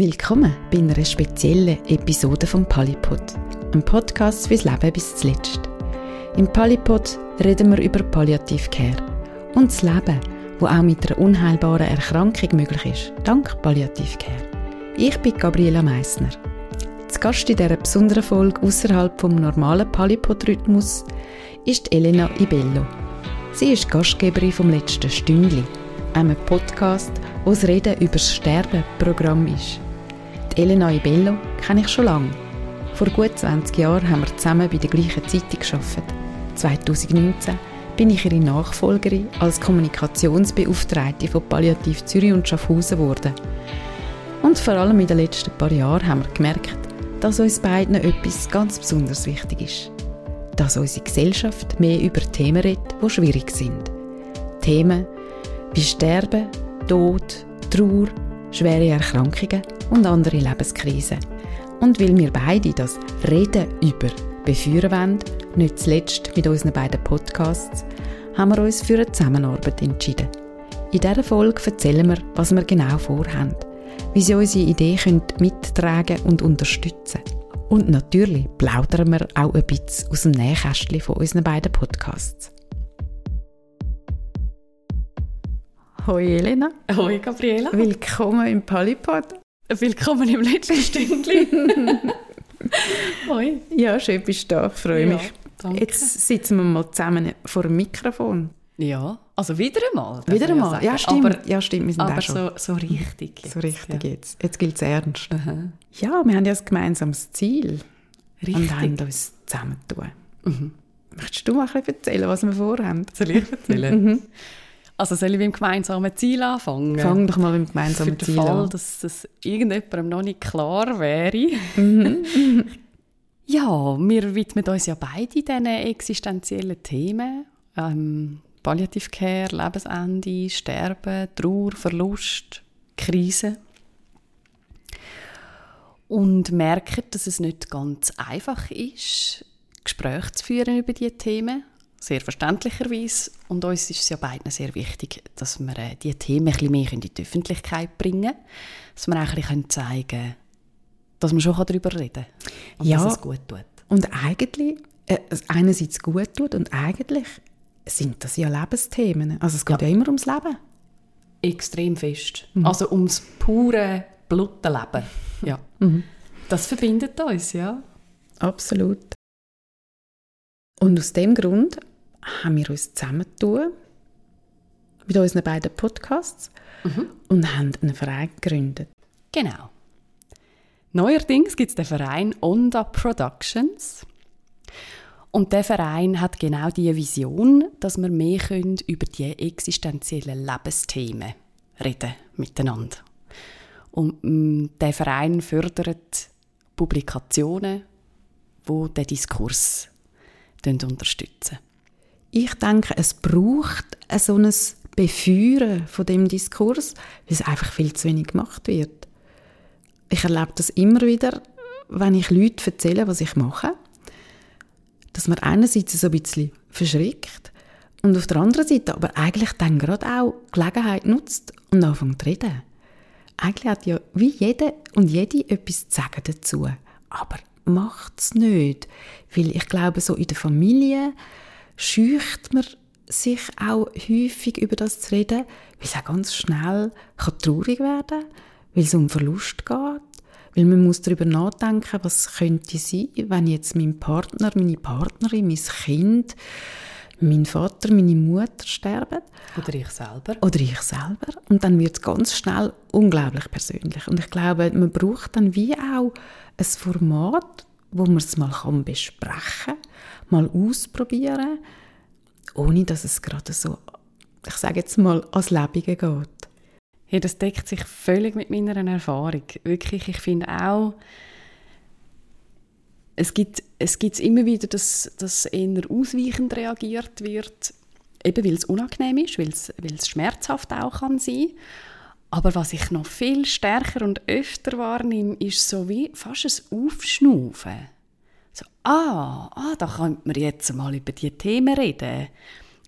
Willkommen bei einer speziellen Episode vom Palipod, einem Podcast fürs Leben bis zuletzt. Im Palipod reden wir über Palliativcare und das Leben, wo auch mit einer unheilbaren Erkrankung möglich ist, dank Palliativcare. Ich bin Gabriela Meissner. Zu Gast in dieser besonderen Folge außerhalb vom normalen Palipod-Rhythmus ist Elena Ibello. Sie ist Gastgeberin vom letzten Stündli, einem Podcast, wo das Reden über das Sterben Programm ist. Die Elena Ibello kenne ich schon lange. Vor gut 20 Jahren haben wir zusammen bei der gleichen Zeitung gearbeitet. 2019 bin ich ihre Nachfolgerin als Kommunikationsbeauftragte von Palliativ Zürich und Schaffhausen geworden. Und vor allem in den letzten paar Jahren haben wir gemerkt, dass uns beiden etwas ganz besonders wichtig ist. Dass unsere Gesellschaft mehr über Themen redet, die schwierig sind. Themen wie Sterben, Tod, Trauer, schwere Erkrankungen und andere Lebenskrisen. Und weil wir beide das Reden über befeuern wollen, nicht zuletzt mit unseren beiden Podcasts, haben wir uns für eine Zusammenarbeit entschieden. In dieser Folge erzählen wir, was wir genau vorhaben, wie Sie unsere Idee können mittragen und unterstützen Und natürlich plaudern wir auch ein bisschen aus dem Nähkästchen von unseren beiden Podcasts. Hoi Elena. Hoi Gabriela. Willkommen im Polypod. Willkommen im letzten Stündchen. Hoi. Ja, schön bist du da. Ich freue ja, mich. Danke. Jetzt sitzen wir mal zusammen vor dem Mikrofon. Ja, also wieder einmal. Wieder einmal, ja stimmt. Aber, ja, stimmt. Wir sind aber schon. So, so richtig jetzt. So richtig ja. jetzt. Jetzt gilt es ernst. Aha. Ja, wir haben ja ein gemeinsames Ziel. Richtig. Und haben uns zusammentun. Mhm. Möchtest du mal ein bisschen erzählen, was wir vorhaben? Soll ich erzählen? mhm. Also soll ich mit dem gemeinsamen Ziel anfangen? Fang doch mal mit dem gemeinsamen Für Ziel Fall, an. dass das irgendjemandem noch nicht klar wäre. Mhm. ja, wir widmen uns ja beide diesen existenziellen Themen. Ähm, Palliative Care, Lebensende, Sterben, Trauer, Verlust, Krise. Und merken, dass es nicht ganz einfach ist, Gespräche zu führen über diese Themen sehr verständlicherweise. Und uns ist es ja beiden sehr wichtig, dass wir äh, diese Themen ein bisschen mehr in die Öffentlichkeit bringen können. Dass wir auch ein bisschen zeigen können, dass man schon darüber reden kann und ja, dass es gut tut. Und eigentlich, äh, einerseits gut tut und eigentlich sind das ja Lebensthemen. Also es geht ja, ja immer ums Leben. Extrem fest. Mhm. Also ums pure Blutenleben. Ja. Mhm. Das verbindet uns, ja. Absolut. Und aus dem Grund haben wir uns zusammentun mit unseren beiden Podcasts mhm. und haben einen Verein gegründet. Genau. Neuerdings gibt es den Verein Onda Productions. Und der Verein hat genau die Vision, dass wir mehr können über die existenziellen Lebensthemen reden miteinander. Und mm, der Verein fördert Publikationen, wo der Diskurs unterstützen. Ich denke, es braucht so ein Befeuern von dem Diskurs, weil es einfach viel zu wenig gemacht wird. Ich erlebe das immer wieder, wenn ich Leute erzähle, was ich mache, dass man einerseits so ein bisschen verschrickt und auf der anderen Seite aber eigentlich dann gerade auch Gelegenheit nutzt und anfängt zu reden. Eigentlich hat ja wie jeder und jede etwas zu sagen dazu, aber macht es nicht. Weil ich glaube, so in der Familie scheucht man sich auch häufig über das zu reden, weil es auch ganz schnell kann traurig werden kann, weil es um Verlust geht, weil man muss darüber nachdenken, was könnte sein, wenn jetzt mein Partner, meine Partnerin, mein Kind, mein Vater, meine Mutter sterben. Oder ich selber. Oder ich selber. Und dann wird es ganz schnell unglaublich persönlich. Und ich glaube, man braucht dann wie auch ein Format, wo man es mal besprechen kann, mal ausprobieren, ohne dass es gerade so, ich sage jetzt mal, ans Lebige geht. Ja, das deckt sich völlig mit meiner Erfahrung. Wirklich, ich finde auch, es gibt es gibt immer wieder, dass, dass eher ausweichend reagiert wird, eben weil es unangenehm ist, weil es, schmerzhaft auch kann sein aber was ich noch viel stärker und öfter wahrnehme, ist so wie fast ein Aufschnaufen. Ah, ah, da könnte man jetzt mal über diese Themen reden.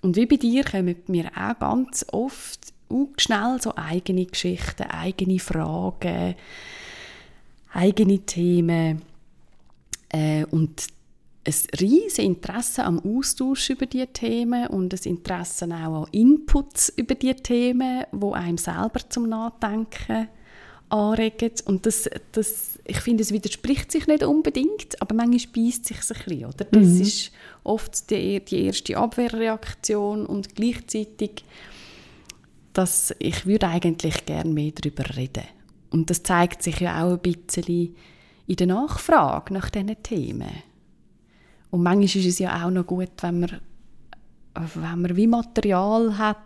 Und wie bei dir kommen mir auch ganz oft schnell so eigene Geschichten, eigene Fragen. eigene Themen äh, und ein riesiges Interesse am Austausch über diese Themen und ein Interesse auch an Inputs über diese Themen, wo einem selber zum Nachdenken anregen. Und das, das, ich finde, es widerspricht sich nicht unbedingt, aber manchmal beißt sich ein bisschen. Oder? Das mhm. ist oft die, die erste Abwehrreaktion und gleichzeitig, dass ich würde eigentlich gerne mehr darüber reden. Und das zeigt sich ja auch ein bisschen in der Nachfrage nach diesen Themen. Und manchmal ist es ja auch noch gut, wenn man, wenn man wie Material hat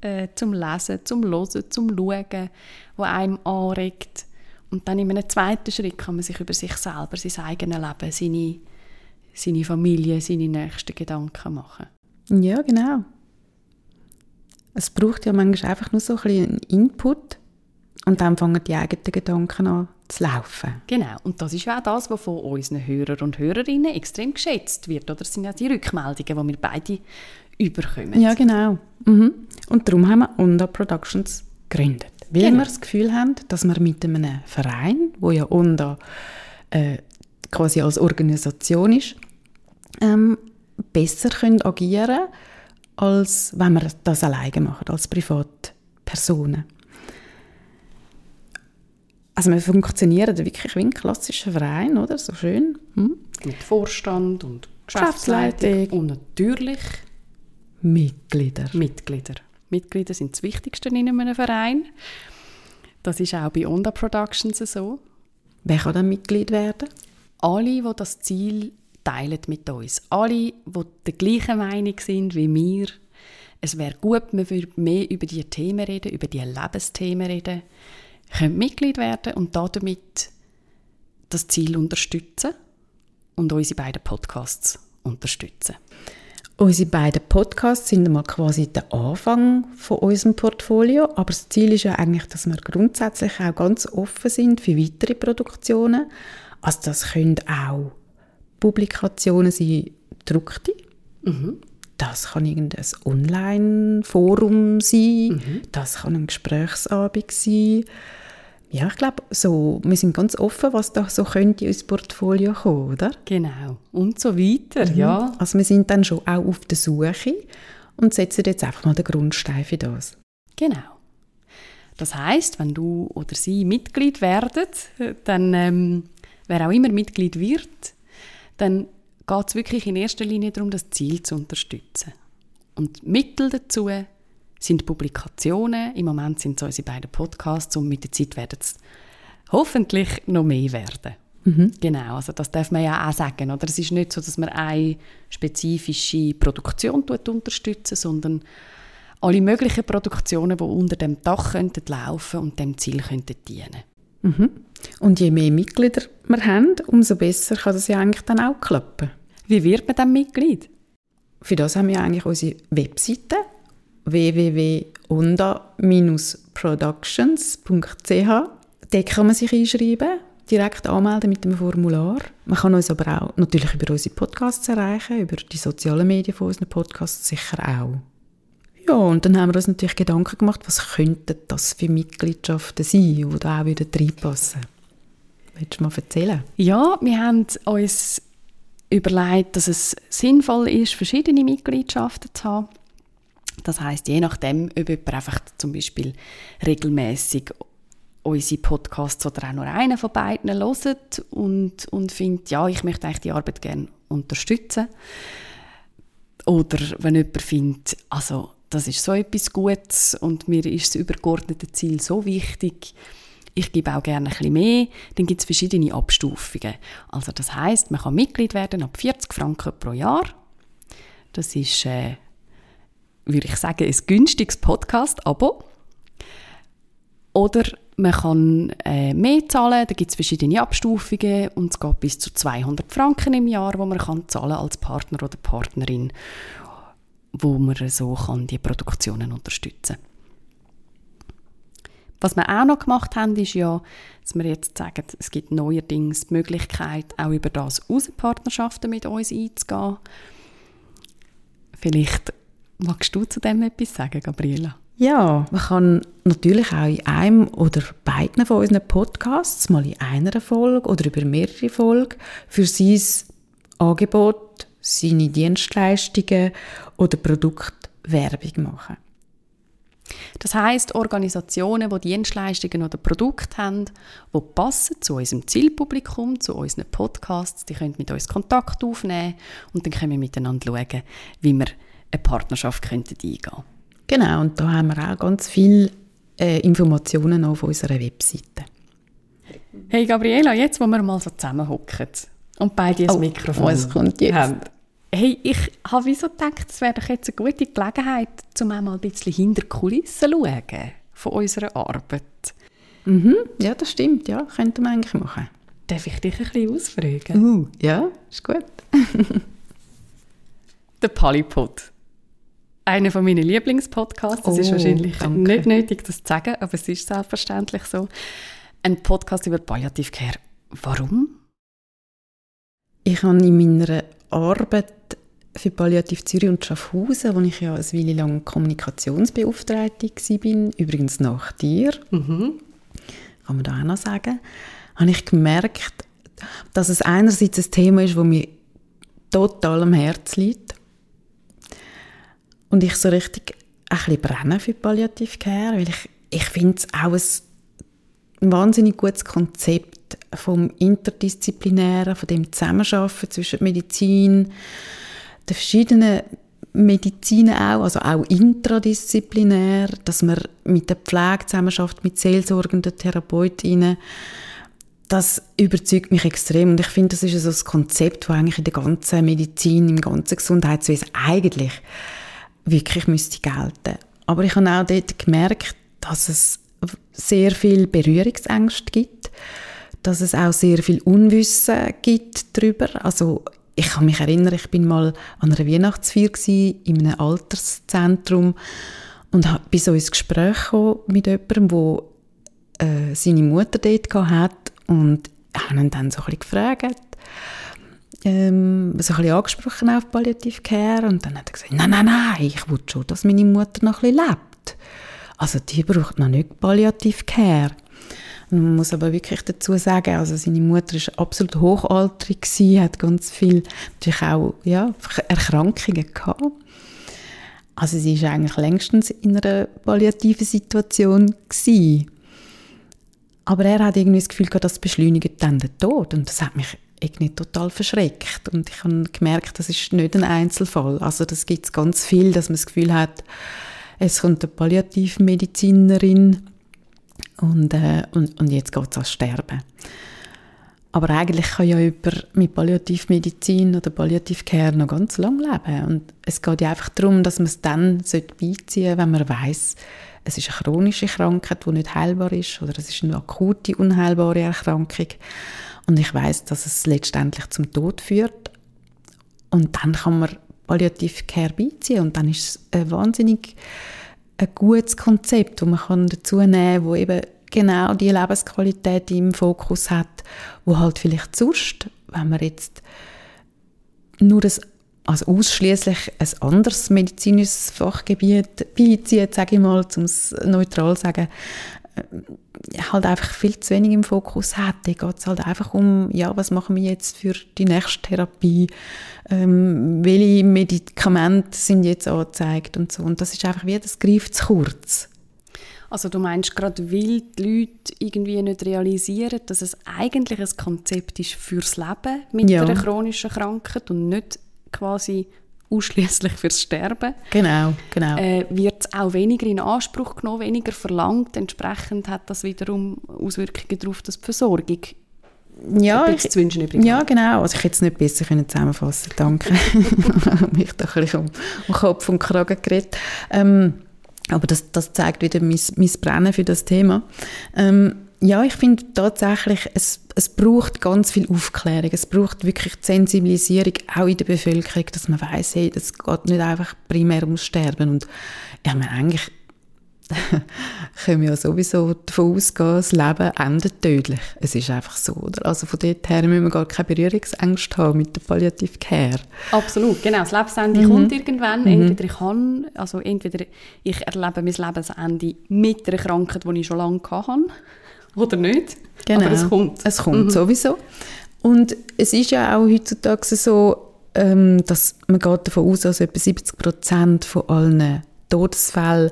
äh, zum Lesen, zum Hören, zum Schauen, wo einem anregt. Und dann in einem zweiten Schritt kann man sich über sich selber, sein eigenes Leben, seine, seine Familie, seine nächsten Gedanken machen. Ja, genau. Es braucht ja manchmal einfach nur so ein bisschen Input und dann fangen die eigenen Gedanken an zu laufen. Genau, und das ist ja auch das, was von unseren Hörern und Hörerinnen extrem geschätzt wird. Oder das sind ja die Rückmeldungen, die wir beide überkommen. Ja, genau. Mhm. Und darum haben wir Onda Productions gegründet. Weil genau. wir das Gefühl haben, dass wir mit einem Verein, wo ja Onda äh, quasi als Organisation ist, ähm, besser können agieren können, als wenn wir das alleine machen, als Privatpersonen. Also wir funktionieren wirklich wie ein klassischer Verein, oder? So schön. Hm? Mit Vorstand und Geschäftsleitung. Und natürlich Mitglieder. Mitglieder. Mitglieder sind das Wichtigste in einem Verein. Das ist auch bei Onda Productions so. Wer kann dann Mitglied werden? Alle, die das Ziel teilen mit uns. Alle, die der gleichen Meinung sind wie wir. Es wäre gut, man würde mehr über diese Themen reden, über diese Lebensthemen reden können Mitglied werden und damit das Ziel unterstützen und unsere beiden Podcasts unterstützen. Unsere beiden Podcasts sind einmal quasi der Anfang von unserem Portfolio, aber das Ziel ist ja eigentlich, dass wir grundsätzlich auch ganz offen sind für weitere Produktionen. Also das können auch Publikationen sein, gedruckte. Mhm. Das kann irgendein Online-Forum sein, mhm. das kann ein Gesprächsabend sein ja, ich glaube, so, wir sind ganz offen, was da so könnte ins Portfolio kommen, oder? Genau. Und so weiter, mhm. ja. Also wir sind dann schon auch auf der Suche und setzen jetzt einfach mal den Grundstein für das. Genau. Das heißt, wenn du oder sie Mitglied werdet, dann, ähm, wer auch immer Mitglied wird, dann geht es wirklich in erster Linie darum, das Ziel zu unterstützen. Und Mittel dazu sind Publikationen. Im Moment sind es unsere beiden Podcasts und mit der Zeit werden es hoffentlich noch mehr werden. Mhm. Genau, also das darf man ja auch sagen. Oder? Es ist nicht so, dass man eine spezifische Produktion unterstützen sondern alle möglichen Produktionen, die unter dem Dach könnten laufen und dem Ziel könnten dienen. Mhm. Und je mehr Mitglieder wir haben, umso besser kann das ja eigentlich dann auch klappen. Wie wird man dann Mitglied? Für das haben wir eigentlich unsere Webseite www.onda-productions.ch. Dort kann man sich einschreiben, direkt anmelden mit dem Formular. Man kann uns aber auch natürlich über unsere Podcasts erreichen, über die sozialen Medien von unseren Podcasts sicher auch. Ja, und dann haben wir uns natürlich Gedanken gemacht, was könnten das für Mitgliedschaften sein, die da auch wieder reinpassen. Willst du mal erzählen? Ja, wir haben uns überlegt, dass es sinnvoll ist, verschiedene Mitgliedschaften zu haben. Das heißt, je nachdem, ob jemand einfach zum Beispiel regelmäßig unsere Podcasts oder auch nur einen von beiden hört und, und findet, ja, ich möchte eigentlich die Arbeit gerne unterstützen. Oder wenn jemand findet, also das ist so etwas Gutes und mir ist das übergeordnete Ziel so wichtig, ich gebe auch gerne ein bisschen mehr, dann gibt es verschiedene Abstufungen. Also das heißt, man kann Mitglied werden ab 40 Franken pro Jahr. Das ist äh, würde ich sagen, ein günstiges Podcast-Abo. Oder man kann äh, mehr zahlen, da gibt es verschiedene Abstufungen und es geht bis zu 200 Franken im Jahr, wo man kann zahlen als Partner oder Partnerin, wo man so kann die Produktionen unterstützen Was wir auch noch gemacht haben, ist ja, dass wir jetzt sagen, es gibt neuerdings die Möglichkeit, auch über das Außenpartnerschaften mit uns einzugehen. Vielleicht Magst du zu dem etwas sagen, Gabriela? Ja, man kann natürlich auch in einem oder beiden von unseren Podcasts, mal in einer Folge oder über mehrere Folgen, für sein Angebot, seine Dienstleistungen oder Produkt Werbung machen. Das heißt Organisationen, die Dienstleistungen oder Produkte haben, die passen zu unserem Zielpublikum, zu unseren Podcasts, die können mit uns Kontakt aufnehmen und dann können wir miteinander schauen, wie wir eine Partnerschaft könnten eingehen könnten. Genau, und da haben wir auch ganz viele äh, Informationen auf unserer Webseite. Hey Gabriela, jetzt, wo wir mal so zusammenhocken und beide ein oh, Mikrofon was kommt jetzt? haben. Hey, ich habe wieso gedacht, es wäre doch jetzt eine gute Gelegenheit, um einmal ein bisschen hinter die Kulissen zu schauen von unserer Arbeit. Mhm, ja, das stimmt, ja, könnte man eigentlich machen. Darf ich dich ein bisschen ausfragen? Uh, ja, ist gut. Der Polypod einer von meinen Lieblingspodcasts. Es oh, ist wahrscheinlich danke. nicht nötig, das zu sagen, aber es ist selbstverständlich so. Ein Podcast über Palliativcare. Warum? Ich habe in meiner Arbeit für Palliativ Zürich und Schaffhausen, wo ich ja eine Weile lang Kommunikationsbeauftragte war, übrigens nach dir, mhm. kann man da auch noch sagen, habe ich gemerkt, dass es einerseits ein Thema ist, das mir total am Herzen liegt und ich so richtig ein bisschen brenne für Palliativcare, weil ich, ich finde es auch ein wahnsinnig gutes Konzept vom Interdisziplinären, von dem Zusammenarbeiten zwischen Medizin, den verschiedenen Medizinen auch, also auch intradisziplinär, dass man mit der Pflege zusammenarbeitet, mit seelsorgenden Therapeutinnen, das überzeugt mich extrem und ich finde, das ist so ein Konzept, das eigentlich in der ganzen Medizin, im ganzen Gesundheitswesen eigentlich wirklich müsste gelten. Aber ich habe auch dort gemerkt, dass es sehr viel Berührungsängste gibt, dass es auch sehr viel Unwissen gibt darüber. Also ich kann mich erinnern, ich bin mal an einer Weihnachtsfeier in einem Alterszentrum und bin so ins Gespräch mit jemandem, der äh, seine Mutter dort hatte und habe ihn dann so ein bisschen gefragt, ähm, so ein bisschen angesprochen auf Palliative Care und dann hat er gesagt, nein, nein, nein, ich will schon, dass meine Mutter noch ein bisschen lebt. Also die braucht noch nicht Palliative Care. Man muss aber wirklich dazu sagen, also seine Mutter ist absolut hochaltrig gewesen, hat ganz viel, natürlich auch, ja, Erkrankungen gehabt. Also sie ist eigentlich längstens in einer palliativen Situation gewesen. Aber er hat irgendwie das Gefühl gehabt, das beschleunigt dann den Tod und das hat mich irgendwie total verschreckt. Und ich habe gemerkt, das ist nicht ein Einzelfall. Also das gibt es ganz viel, dass man das Gefühl hat, es kommt eine Palliativmedizinerin und, äh, und, und jetzt geht es ans Sterben. Aber eigentlich kann ja jemand mit Palliativmedizin oder Palliativcare noch ganz lange leben. Und es geht ja einfach darum, dass man es dann beiziehen sollte, wenn man weiß, es ist eine chronische Krankheit, die nicht heilbar ist, oder es ist eine akute, unheilbare Erkrankung. Und ich weiß, dass es letztendlich zum Tod führt. Und dann kann man Palliative Care beiziehen und dann ist es ein wahnsinnig ein gutes Konzept, das man kann dazu nehmen kann, wo eben genau die Lebensqualität im Fokus hat, wo halt vielleicht sonst, wenn man jetzt nur das also ausschließlich ein anderes medizinisches Fachgebiet beizieht, sage ich mal, um es neutral zu sagen, halt einfach viel zu wenig im Fokus hat. Da geht es halt einfach um, ja, was machen wir jetzt für die nächste Therapie, ähm, welche Medikamente sind jetzt angezeigt und so. Und das ist einfach wie, das greift zu kurz. Also du meinst gerade, weil die Leute irgendwie nicht realisieren, dass es eigentlich ein Konzept ist fürs Leben mit ja. einer chronischen Krankheit und nicht quasi ausschließlich fürs Sterben. Genau, genau. Äh, wird auch weniger in Anspruch genommen, weniger verlangt. Entsprechend hat das wiederum Auswirkungen darauf, dass die Versorgung ja, ich, zu wünschen übrig Ja, genau. Also ich hätte es nicht besser können zusammenfassen Danke. mich da ein bisschen um, um Kopf und Kragen geredet. Ähm, aber das, das zeigt wieder mein, mein Brennen für das Thema. Ähm, ja, ich finde tatsächlich, es, es braucht ganz viel Aufklärung. Es braucht wirklich die Sensibilisierung auch in der Bevölkerung, dass man weiß, hey, das geht nicht einfach primär ums Sterben. Und ich meine, eigentlich können wir ja sowieso davon ausgehen, das Leben endet tödlich. Es ist einfach so, oder? Also von dort her müssen wir gar keine Berührungsängste haben mit der Palliative Care. Absolut, genau. Das Lebensende mhm. kommt irgendwann. Mhm. Entweder ich kann, also entweder ich erlebe mein Lebensende mit einer Krankheit, die ich schon lange hatte, oder nicht. Genau. Aber es kommt. Es kommt mhm. sowieso. Und es ist ja auch heutzutage so, ähm, dass man geht davon aus, dass etwa 70 Prozent von allen Todesfällen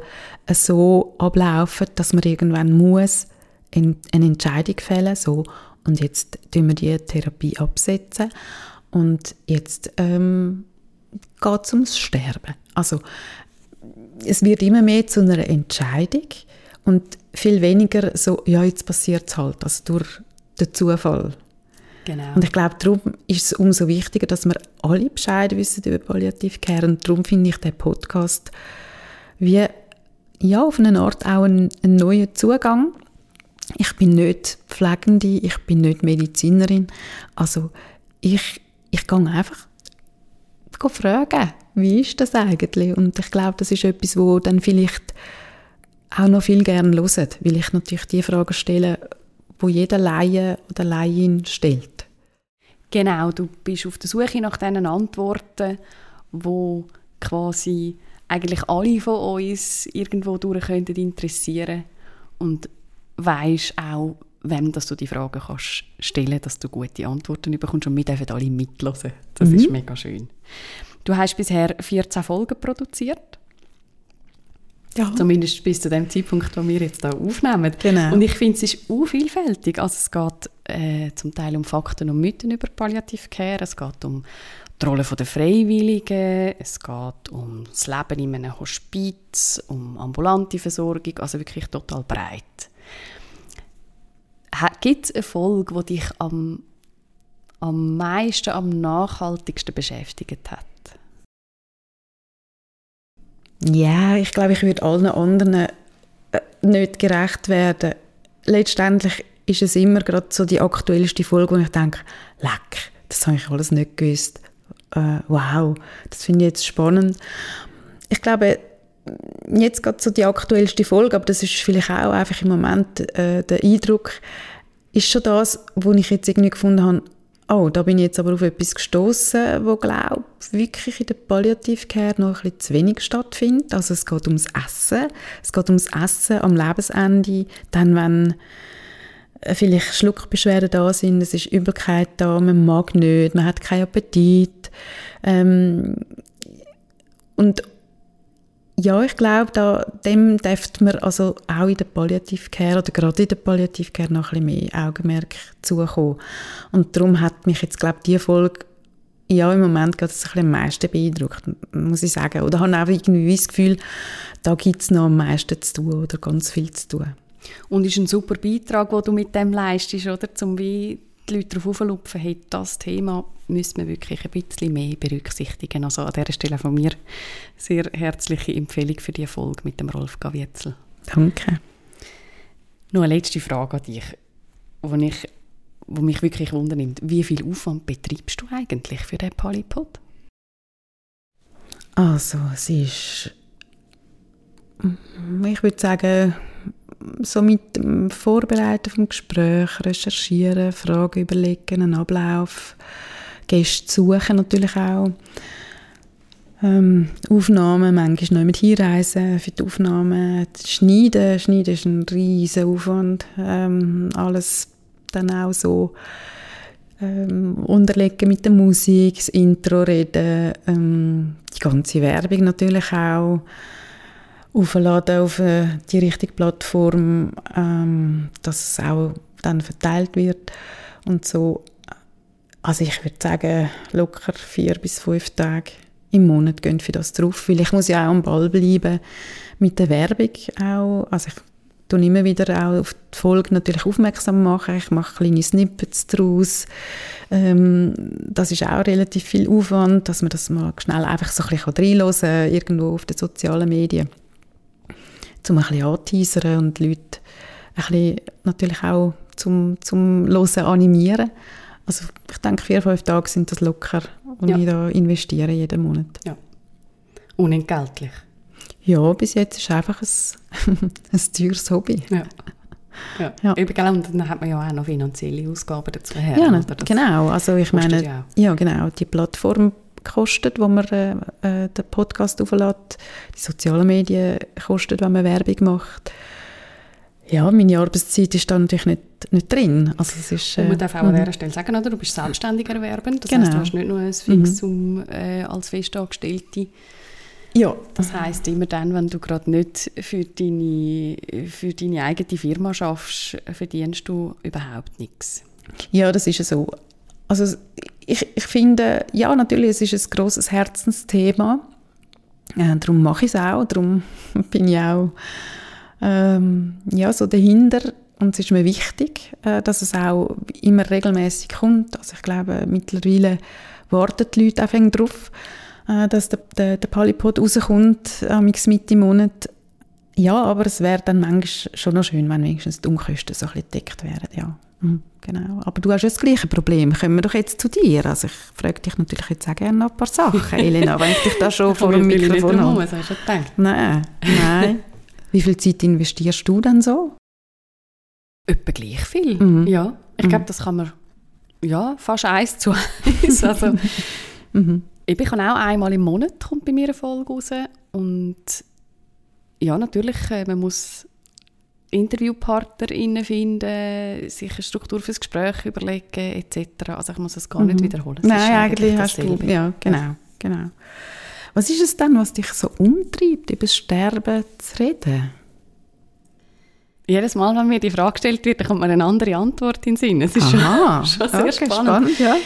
so ablaufen, dass man irgendwann muss eine Entscheidung fällen so und jetzt tun wir die Therapie absetzen und jetzt ähm, geht es ums Sterben. Also es wird immer mehr zu einer Entscheidung und viel weniger so, ja, jetzt passiert es halt, also durch den Zufall. Genau. Und ich glaube, darum ist es umso wichtiger, dass wir alle Bescheid wissen über Palliative Care und darum finde ich den Podcast wie ja, auf eine Art auch einen, einen neuen Zugang. Ich bin nicht Pflegende, ich bin nicht Medizinerin. Also ich, ich gehe einfach fragen, wie ist das eigentlich? Und ich glaube, das ist etwas, wo dann vielleicht auch noch viel gerne hören, weil ich natürlich die Fragen stelle, wo jeder Laie oder Laien stellt. Genau, du bist auf der Suche nach diesen Antworten, wo quasi eigentlich alle von uns irgendwo durch könnten interessieren und weisst auch, wem dass du die Fragen kannst stellen, dass du gute Antworten bekommst und wir dürfen alle mitlosen. Das mhm. ist mega schön. Du hast bisher 14 Folgen produziert. Ja. Zumindest bis zu dem Zeitpunkt, wo wir jetzt hier aufnehmen. Genau. Und ich finde, es ist auch vielfältig. Also es geht äh, zum Teil um Fakten und Mythen über Palliative Care, es geht um die Rolle der Freiwilligen, es geht um das Leben in einem Hospiz, um ambulante Versorgung, also wirklich total breit. Gibt es eine Folge, die dich am, am meisten, am nachhaltigsten beschäftigt hat? Ja, ich glaube, ich würde allen anderen äh, nicht gerecht werden. Letztendlich ist es immer gerade so die aktuellste Folge, wo ich denke, leck, das habe ich alles nicht gewusst äh, wow, das finde ich jetzt spannend. Ich glaube, jetzt gerade so die aktuellste Folge, aber das ist vielleicht auch einfach im Moment äh, der Eindruck, ist schon das, wo ich jetzt irgendwie gefunden habe, oh, da bin ich jetzt aber auf etwas gestoßen, wo glaube wirklich in der Palliativcare noch ein bisschen zu wenig stattfindet. Also es geht ums Essen, es geht ums Essen am Lebensende, dann wenn vielleicht Schluckbeschwerden da sind, es ist Übelkeit da, man mag nicht, man hat keinen Appetit. Ähm, und ja, ich glaube, da, dem dürfte man also auch in der Palliativcare oder gerade in der Palliativcare noch ein bisschen mehr Augenmerk zukommen. Und darum hat mich jetzt, glaube ich, diese Folge ja, im Moment gerade ein bisschen am meisten beeindruckt, muss ich sagen. Oder habe auch irgendwie das Gefühl, da gibt es noch am meisten zu tun oder ganz viel zu tun. Und ist ein super Beitrag, den du mit dem leistest, oder? Um wie die Leute darauf aufzulupfen, hey, das Thema müssen wir wirklich ein bisschen mehr berücksichtigen. Also an dieser Stelle von mir sehr herzliche Empfehlung für die Folge mit dem Rolf Gavietzel. Danke. Noch eine letzte Frage an dich, wo, ich, wo mich wirklich wundernimmt. Wie viel Aufwand betreibst du eigentlich für den Polypod? Also, es ist, ich würde sagen, so mit dem Vorbereiten vom Gespräch, Recherchieren, Fragen überlegen, einen Ablauf, Gäste suchen natürlich auch. Ähm, Aufnahmen, manchmal noch mit hinreisen für die Aufnahmen, Schneiden, Schneiden ist ein riesen Aufwand, ähm, alles dann auch so ähm, unterlegen mit der Musik, das Intro reden, ähm, die ganze Werbung natürlich auch, aufladen auf äh, die richtige Plattform, ähm, dass es auch dann verteilt wird und so. Also ich würde sagen, locker vier bis fünf Tage im Monat gehen für das drauf, weil ich muss ja auch am Ball bleiben mit der Werbung auch. Also ich tue immer wieder auch auf die Folge natürlich aufmerksam machen. Ich mache kleine Snippets daraus. Ähm, das ist auch relativ viel Aufwand, dass man das mal schnell einfach so ein bisschen reinhören kann, irgendwo auf den sozialen Medien um ein bisschen und die Leute ein bisschen natürlich auch zum, zum Hören animieren. Also ich denke, vier, fünf Tage sind das locker, und ja. ich da investiere jeden Monat. Ja. Unentgeltlich? Ja, bis jetzt ist es einfach ein, ein teures Hobby. Ja. Ja. ja. Eben, und dann hat man ja auch noch finanzielle Ausgaben dazu her. Ja, genau. Also ich meine, ja, genau, die Plattform kostet, wo man äh, äh, den Podcast auflädt, die sozialen Medien kostet, wenn man Werbung macht. Ja, meine Arbeitszeit ist da natürlich nicht, nicht drin. Also es ist, äh, und man darf auch an mhm. dieser Stelle sagen, oder? du bist selbstständig erwerbend, das genau. heißt, du hast nicht nur ein Fixum mhm. äh, als Festangestellte. Ja. Das heißt immer dann, wenn du gerade nicht für deine, für deine eigene Firma schaffst, verdienst du überhaupt nichts. Ja, das ist so. Also ich, ich finde, ja, natürlich, es ist ein grosses Herzensthema. Äh, darum mache ich es auch. Darum bin ich auch ähm, ja, so dahinter. Und es ist mir wichtig, äh, dass es auch immer regelmäßig kommt. Also ich glaube, mittlerweile warten die Leute einfach drauf, äh, dass der, der, der Polypod rauskommt, äh, Mitte im Monat. Ja, aber es wäre dann manchmal schon noch schön, wenn wenigstens die Umkosten so ein bisschen gedeckt wären, ja. Mhm, genau. Aber du hast ja das gleiche Problem. Kommen wir doch jetzt zu dir. Also ich frage dich natürlich jetzt auch gerne noch ein paar Sachen, Elena, wenn ich dich da schon vor dem Mikrofon habe. Nicht hast du gedacht. Nein, nein. Wie viel Zeit investierst du dann so? Etwa gleich viel, mhm. ja. Ich glaube, mhm. das kann man ja, fast eins zu eins. Also, mhm. Ich kann auch einmal im Monat kommt bei mir eine Folge raus und ja, natürlich, äh, man muss InterviewpartnerInnen finden, sich eine Struktur fürs Gespräch überlegen etc. Also ich muss es gar nicht mhm. wiederholen. Es Nein, eigentlich hast du, ja, genau, genau. Was ist es dann, was dich so umtreibt, über das Sterben zu reden? Jedes Mal, wenn mir die Frage gestellt wird, kommt mir eine andere Antwort in den Sinn. Es ist Aha, schon, schon sehr okay, spannend. spannend ja.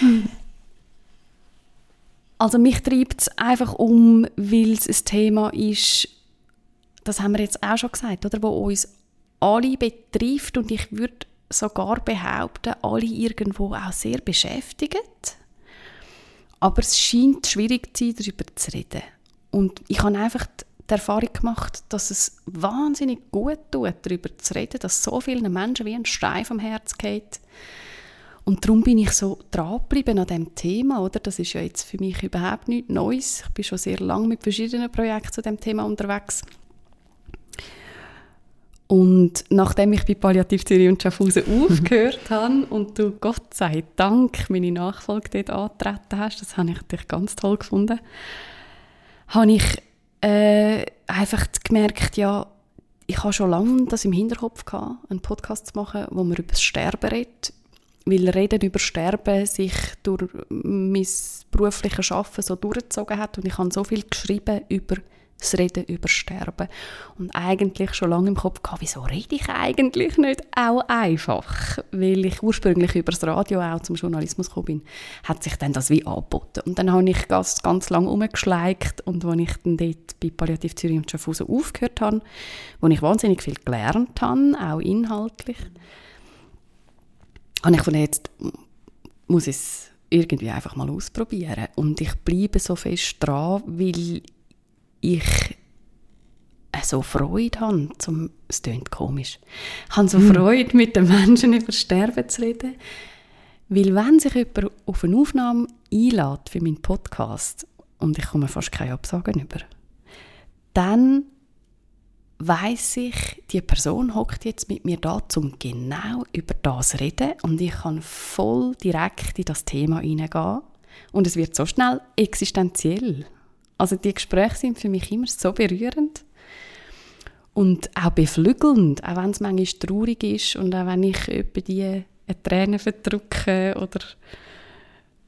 Also mich treibt es einfach um, weil es ein Thema ist, das haben wir jetzt auch schon gesagt, oder, wo uns alle betrifft und ich würde sogar behaupten, alle irgendwo auch sehr beschäftigt. Aber es scheint schwierig zu sein, darüber zu reden. Und ich habe einfach die Erfahrung gemacht, dass es wahnsinnig gut tut, darüber zu reden, dass so vielen Menschen wie ein Stein vom Herz geht. Und darum bin ich so dranbleiben an diesem Thema, oder? Das ist ja jetzt für mich überhaupt nichts Neues. Ich bin schon sehr lange mit verschiedenen Projekten zu diesem Thema unterwegs. Und nachdem ich bei Palliativ und Schaffhausen aufgehört habe und du Gott sei Dank meine Nachfolge dort angetreten hast, das habe ich natürlich ganz toll gefunden, habe ich äh, einfach gemerkt, ja, ich habe schon lange das im Hinterkopf gehabt, einen Podcast zu machen, wo man über das Sterben redet, weil Reden über Sterben sich durch mein berufliches Arbeiten so durchgezogen hat und ich habe so viel geschrieben über das Reden über Sterben. Und eigentlich schon lange im Kopf gehabt, wieso rede ich eigentlich nicht auch einfach? Weil ich ursprünglich über das Radio auch zum Journalismus gekommen bin, hat sich dann das wie angeboten. Und dann habe ich ganz, ganz lange umgeschleicht und als ich dann dort bei Palliativ Zürich und Schaffhausen aufgehört habe, wo ich wahnsinnig viel gelernt habe, auch inhaltlich, habe ich von jetzt muss ich es irgendwie einfach mal ausprobieren. Und ich bleibe so fest dran, weil ich so Freude habe, zum, es klingt komisch, ich habe so hm. Freude, mit den Menschen über Sterben zu reden, weil wenn sich jemand auf eine Aufnahme einlädt für meinen Podcast und ich komme fast keine Absagen über, dann weiß ich, die Person hockt jetzt mit mir da, um genau über das zu reden und ich kann voll direkt in das Thema hineingehen und es wird so schnell existenziell. Also die Gespräche sind für mich immer so berührend und auch beflügelnd, auch wenn es manchmal traurig ist und auch wenn ich über die eine Träne verdrücke oder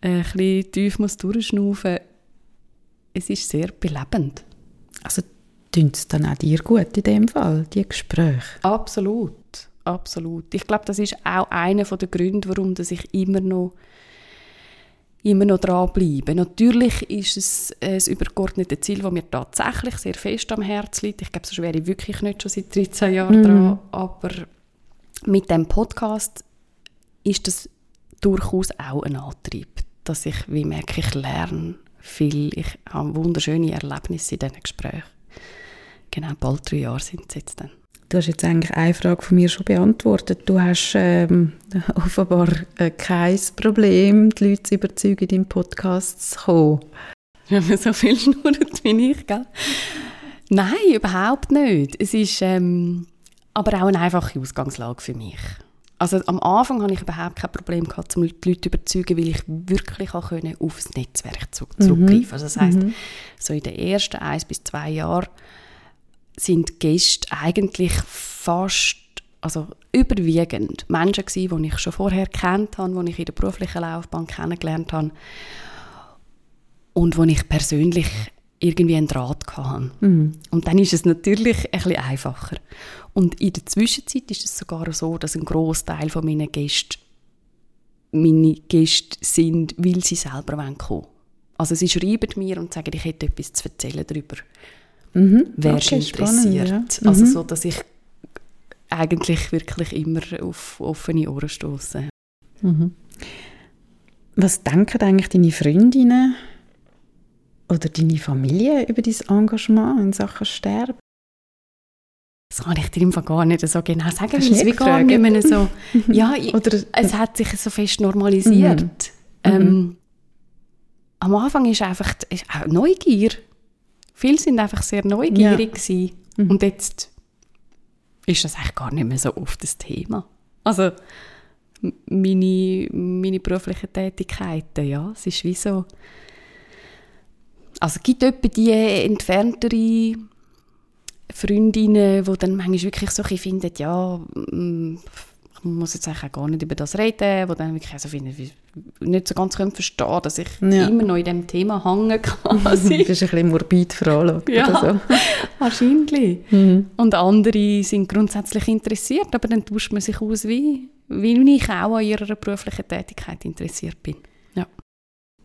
ein bisschen tief muss durchschnaufen es ist sehr belebend. Also tun es dann auch dir gut in dem Fall, die Gespräche? Absolut, absolut. Ich glaube, das ist auch einer der Gründe, warum ich immer noch immer noch dranbleiben. Natürlich ist es ein übergeordnetes Ziel, das mir tatsächlich sehr fest am Herzen liegt. Ich glaube, sonst wäre ich wirklich nicht schon seit 13 Jahren mhm. dran. Aber mit dem Podcast ist das durchaus auch ein Antrieb, dass ich, wie merke, ich lerne viel. Ich habe wunderschöne Erlebnisse in diesen Gesprächen. Genau, bald drei Jahre sind es jetzt dann. Du hast jetzt eigentlich eine Frage von mir schon beantwortet. Du hast ähm, offenbar äh, kein Problem, die Leute zu überzeugen, in deinen Podcast zu kommen. Wenn man so viel schnurrt wie ich, gell? Nein, überhaupt nicht. Es ist ähm, aber auch eine einfache Ausgangslage für mich. Also am Anfang hatte ich überhaupt kein Problem gehabt, um die Leute zu überzeugen, weil ich wirklich auch können auf das Netzwerk mhm. zurückgreifen Also das heißt, mhm. so in den ersten eins bis zwei Jahren sind Gäste eigentlich fast, also überwiegend Menschen gewesen, die ich schon vorher kennt habe, die ich in der beruflichen Laufbahn kennengelernt habe und wo ich persönlich irgendwie einen Draht hatte. Mhm. Und dann ist es natürlich ein bisschen einfacher. Und in der Zwischenzeit ist es sogar so, dass ein Großteil von meinen Gästen meine Gäste sind, weil sie selber kommen wollen. Also sie schreiben mir und sagen, ich hätte etwas zu erzählen darüber. Mhm. Wer okay, interessiert. Spannend, ja. Also mhm. so, dass ich eigentlich wirklich immer auf offene Ohren stoße. Mhm. Was denken eigentlich deine Freundinnen oder deine Familie über dein Engagement in Sachen Sterben? Das kann ich dir im gar nicht so genau sagen, weil es wie gar nicht mehr so, ja, Oder, es hat sich so fest normalisiert. Mhm. Ähm, mhm. am Anfang ist einfach ist auch Neugier. Viele sind einfach sehr neugierig ja. Mhm. und jetzt ist das eigentlich gar nicht mehr so oft das Thema. Also meine, meine beruflichen Tätigkeiten, ja, es ist wie so, also gibt etwa die entferntere Freundinnen, die dann manchmal wirklich so finden, ja, ich muss jetzt eigentlich auch gar nicht über das reden, die dann wirklich so finden, nicht so ganz können verstehen dass ich ja. immer noch in diesem Thema hängen kann. das ist ein bisschen morbid veranlagt ja, oder so. wahrscheinlich. Mhm. Und andere sind grundsätzlich interessiert, aber dann tauscht man sich aus, wie, wie ich auch an ihrer beruflichen Tätigkeit interessiert bin. Ja.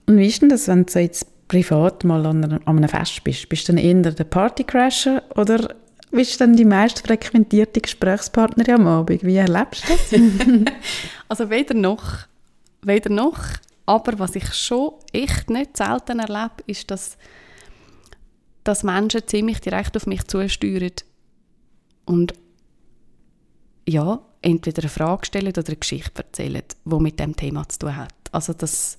Und wie ist denn das, wenn du jetzt privat mal an einem, an einem Fest bist, bist du dann eher der Partycrasher oder bist du dann die meist frequentierte Gesprächspartnerin am Abend? Wie erlebst du das? also weder noch, weder noch, aber was ich schon echt nicht selten erlebe, ist, dass, dass Menschen ziemlich direkt auf mich zusteuern und ja, entweder eine Frage stellen oder eine Geschichte erzählen, die mit dem Thema zu tun hat. Also dass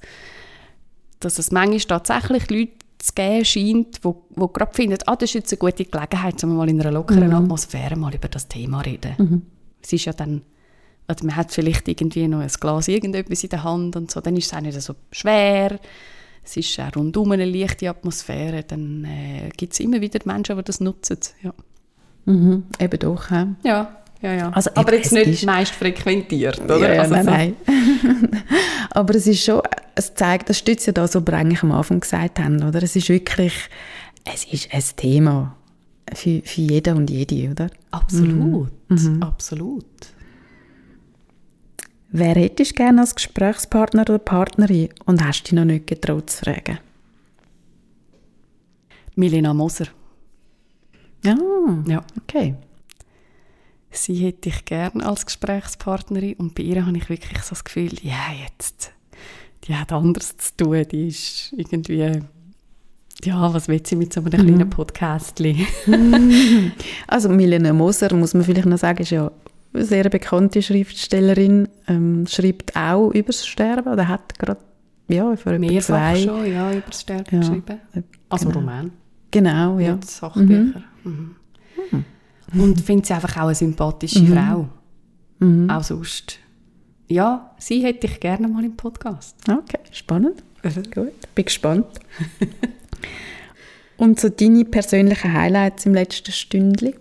dass es manchmal tatsächlich Leute zu geben scheint, die, die gerade finden, ah, das ist jetzt eine gute Gelegenheit, um mal in einer lockeren mhm. Atmosphäre mal über das Thema zu reden. Mhm. Es ist ja dann, oder man hat vielleicht irgendwie noch ein Glas irgendetwas in der Hand und so, dann ist es auch nicht so schwer, es ist auch rundum eine leichte Atmosphäre, dann äh, gibt es immer wieder Menschen, die das nutzen. Ja. Mhm, eben doch. Ja. ja. Ja, ja. Also, aber jetzt nicht ist, meist frequentiert, oder? Ja, also nein, so. nein. aber es ist schon, es zeigt, das stützt ja das, was wir eigentlich am Anfang gesagt haben, oder? Es ist wirklich, es ist ein Thema für, für jeden und jede, oder? Absolut, mhm. mhm. absolut. Wer hättest du gerne als Gesprächspartner oder Partnerin und hast dich noch nicht getraut zu fragen? Milena Moser. Ja, ja. okay sie hätte ich gerne als Gesprächspartnerin und bei ihr habe ich wirklich so das Gefühl, ja, jetzt, die hat anderes zu tun, die ist irgendwie, ja, was will sie mit so einem mhm. kleinen Podcast? also Milena Moser, muss man vielleicht noch sagen, ist ja eine sehr bekannte Schriftstellerin, ähm, schreibt auch über das Sterben oder hat gerade ja, für Mehrfach zwei. schon, ja, über das Sterben ja, geschrieben. Also genau. Roman. Genau, ja. Mit Sachbücher. Mhm. Mhm. Mhm. Und finde sie einfach auch eine sympathische mhm. Frau. Mhm. Auch sonst. Ja, sie hätte ich gerne mal im Podcast. Okay, spannend. Mhm. Gut, bin gespannt. Und so deine persönlichen Highlights im letzten Stündchen?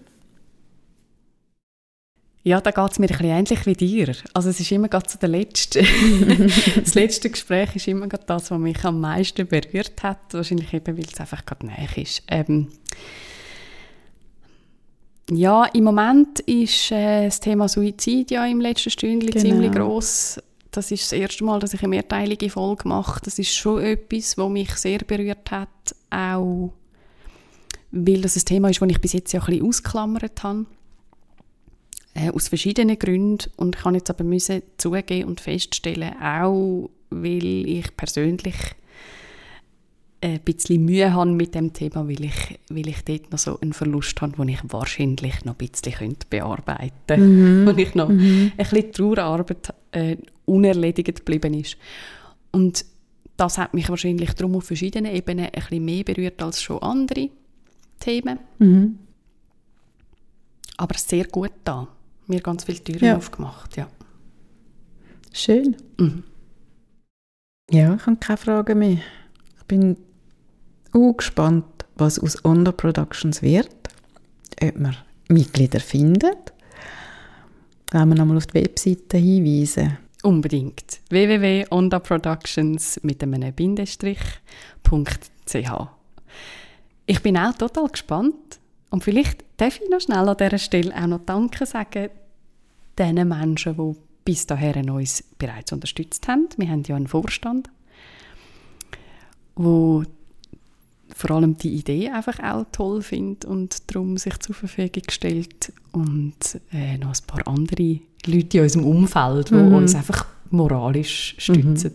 Ja, da geht es mir ein bisschen ähnlich wie dir. Also es ist immer gerade so der letzte. das letzte Gespräch ist immer gerade das, was mich am meisten berührt hat. Wahrscheinlich eben, weil es einfach gerade näher ist. Ähm, ja, im Moment ist äh, das Thema Suizid ja im letzten Stündchen genau. ziemlich groß. Das ist das erste Mal, dass ich eine mehrteilige Folge mache. Das ist schon etwas, was mich sehr berührt hat, auch weil das ein Thema ist, das ich bis jetzt ja ein bisschen ausklammert habe. Äh, aus verschiedenen Gründen. Und ich kann jetzt aber müssen zugeben und feststellen, auch weil ich persönlich ein bisschen Mühe habe mit dem Thema, weil ich, weil ich dort noch so einen Verlust habe, den ich wahrscheinlich noch ein bisschen könnte bearbeiten könnte. Mhm. Und ich noch mhm. ein bisschen Trauerarbeit äh, unerledigt geblieben ist. Und das hat mich wahrscheinlich darum auf verschiedenen Ebenen ein bisschen mehr berührt als schon andere. Themen. Mhm. Aber sehr gut da. Mir ganz viele Türen Ja. aufgemacht, ja. Schön. Mhm. Ja, ich habe keine Fragen mehr. Ich bin auch gespannt, was aus Onda Productions wird. Ob wir Mitglieder findet. Wollen wir nochmal auf die Webseite hinweisen? Unbedingt. www.ondaproductions mit einem Bindestrich .ch. Ich bin auch total gespannt und vielleicht darf ich noch schnell an dieser Stelle auch noch Danke sagen den Menschen, die bis dahin uns bereits unterstützt haben. Wir haben ja einen Vorstand, wo vor allem die Idee einfach auch toll findet und darum sich zur Verfügung stellt und äh, noch ein paar andere Leute in unserem Umfeld, die Mhm. uns einfach moralisch stützen.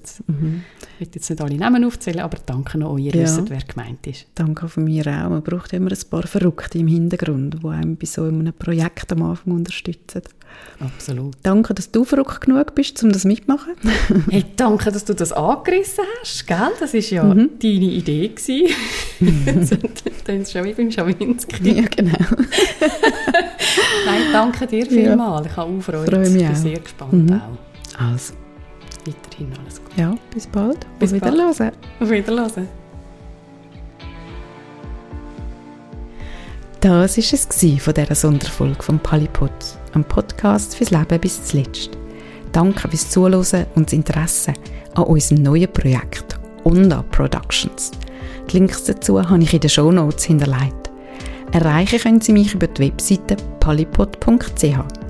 Ich will jetzt nicht alle Namen aufzählen, aber danke an euch, ihr Ja. wisst, wer gemeint ist. Danke von mir auch. Man braucht immer ein paar Verrückte im Hintergrund, die einem bei so einem Projekt am Anfang unterstützen. Absolut. Danke, dass du verrückt genug bist, um das mitmachen. Hey, danke, dass du das angerissen hast, gell? Das war ja Mhm. deine Idee. gewesen. Dann schon wie beim Schawinski. ja, genau. Nein, danke dir vielmals. Ich habe auch Freude. Ich bin auch. sehr gespannt Mhm. auch. Also, Weiterhin alles gut. ja, bis bald. Bis Auf bald. Wiederhören. Auf Wiedersehen. Das war es von dieser Sonderfolge vom Palipod, einem Podcast fürs Leben bis zuletzt. Danke fürs Zuhören und das Interesse an unserem neuen Projekt Onda Productions. Die Links dazu habe ich in den Shownotes hinterlegt. Erreichen können Sie mich über die Webseite palipod.ch.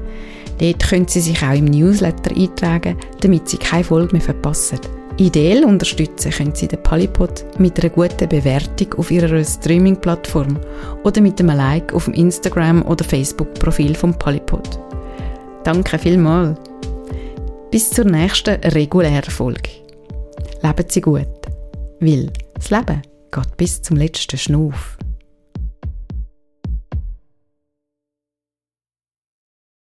Dort können Sie sich auch im Newsletter eintragen, damit Sie keine Folge mehr verpassen. Ideell unterstützen können Sie den Palipod mit einer guten Bewertung auf Ihrer Streaming-Plattform oder mit einem Like auf dem Instagram- oder Facebook-Profil vom Palipod. Danke vielmals. Bis zur nächsten regulären Folge. Leben Sie gut, weil das Leben geht bis zum letzten Schnuff.